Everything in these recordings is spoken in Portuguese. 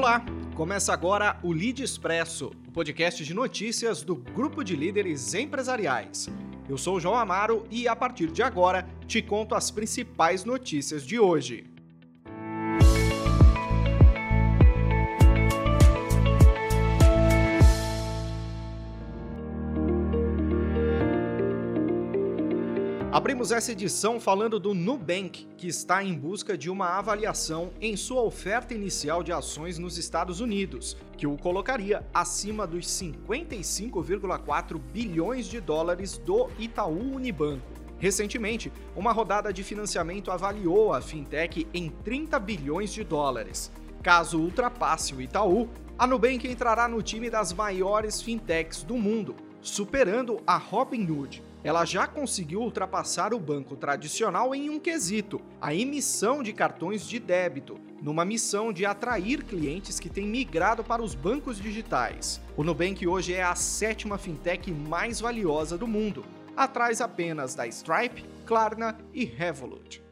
Olá, começa agora o Lead Expresso, o podcast de notícias do Grupo de Líderes Empresariais. Eu sou o João Amaro e a partir de agora te conto as principais notícias de hoje. Abrimos essa edição falando do Nubank, que está em busca de uma avaliação em sua oferta inicial de ações nos Estados Unidos, que o colocaria acima dos 55,4 bilhões de dólares do Itaú Unibanco. Recentemente, uma rodada de financiamento avaliou a fintech em 30 bilhões de dólares. Caso ultrapasse o Itaú, a Nubank entrará no time das maiores fintechs do mundo, superando a Robinhood ela já conseguiu ultrapassar o banco tradicional em um quesito: a emissão de cartões de débito, numa missão de atrair clientes que têm migrado para os bancos digitais. O Nubank hoje é a sétima fintech mais valiosa do mundo, atrás apenas da Stripe, Klarna e Revolut.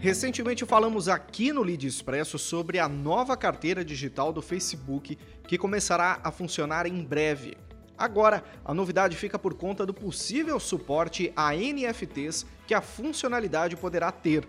Recentemente falamos aqui no Lead Expresso sobre a nova carteira digital do Facebook que começará a funcionar em breve. Agora, a novidade fica por conta do possível suporte a NFTs que a funcionalidade poderá ter.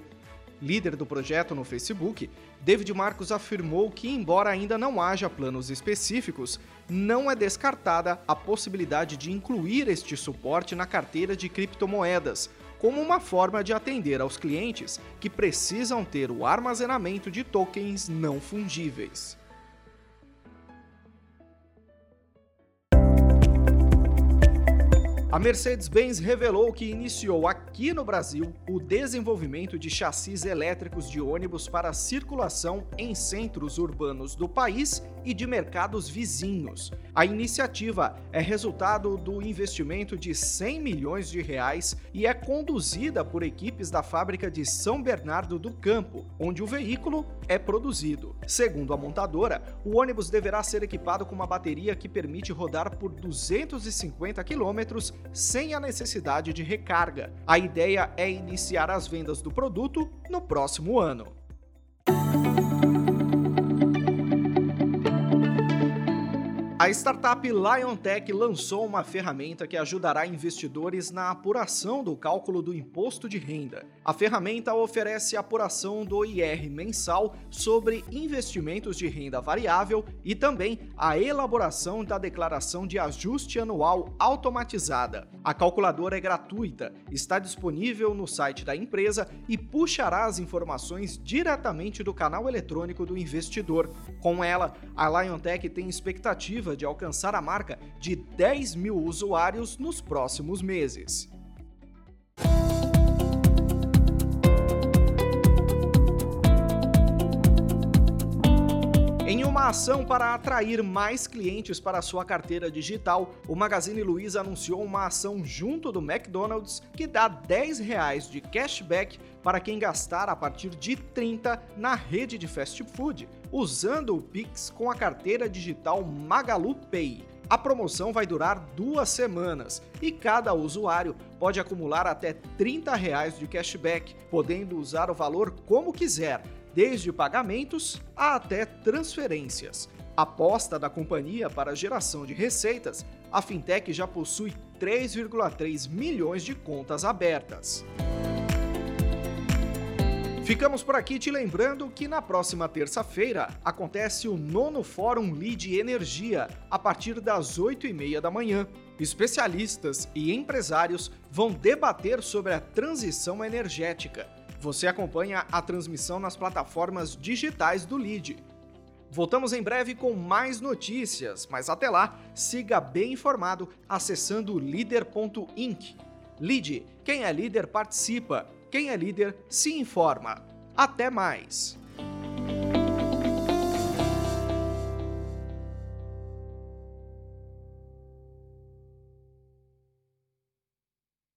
Líder do projeto no Facebook, David Marcos afirmou que, embora ainda não haja planos específicos, não é descartada a possibilidade de incluir este suporte na carteira de criptomoedas, como uma forma de atender aos clientes que precisam ter o armazenamento de tokens não fungíveis. A Mercedes-Benz revelou que iniciou aqui no Brasil o desenvolvimento de chassis elétricos de ônibus para circulação em centros urbanos do país e de mercados vizinhos. A iniciativa é resultado do investimento de 100 milhões de reais e é conduzida por equipes da fábrica de São Bernardo do Campo, onde o veículo é produzido. Segundo a montadora, o ônibus deverá ser equipado com uma bateria que permite rodar por 250 quilômetros sem a necessidade de recarga. A ideia é iniciar as vendas do produto no próximo ano. A startup LionTech lançou uma ferramenta que ajudará investidores na apuração do cálculo do imposto de renda. A ferramenta oferece apuração do IR mensal sobre investimentos de renda variável e também a elaboração da declaração de ajuste anual automatizada. A calculadora é gratuita, está disponível no site da empresa e puxará as informações diretamente do canal eletrônico do investidor. Com ela, a LionTech tem expectativa de alcançar a marca de 10 mil usuários nos próximos meses. Ação para atrair mais clientes para sua carteira digital, o Magazine Luiza anunciou uma ação junto do McDonald's que dá R$ 10 de cashback para quem gastar a partir de 30 na rede de fast food, usando o Pix com a carteira digital Magalu Pay. A promoção vai durar duas semanas e cada usuário pode acumular até R$ 30 de cashback, podendo usar o valor como quiser desde pagamentos até transferências. Aposta da companhia para geração de receitas, a fintech já possui 3,3 milhões de contas abertas. Ficamos por aqui te lembrando que na próxima terça-feira acontece o nono Fórum Lead Energia, a partir das 8h30 da manhã. Especialistas e empresários vão debater sobre a transição energética você acompanha a transmissão nas plataformas digitais do Lead. Voltamos em breve com mais notícias, mas até lá, siga bem informado acessando líder.inc. Lead, quem é líder participa, quem é líder se informa. Até mais!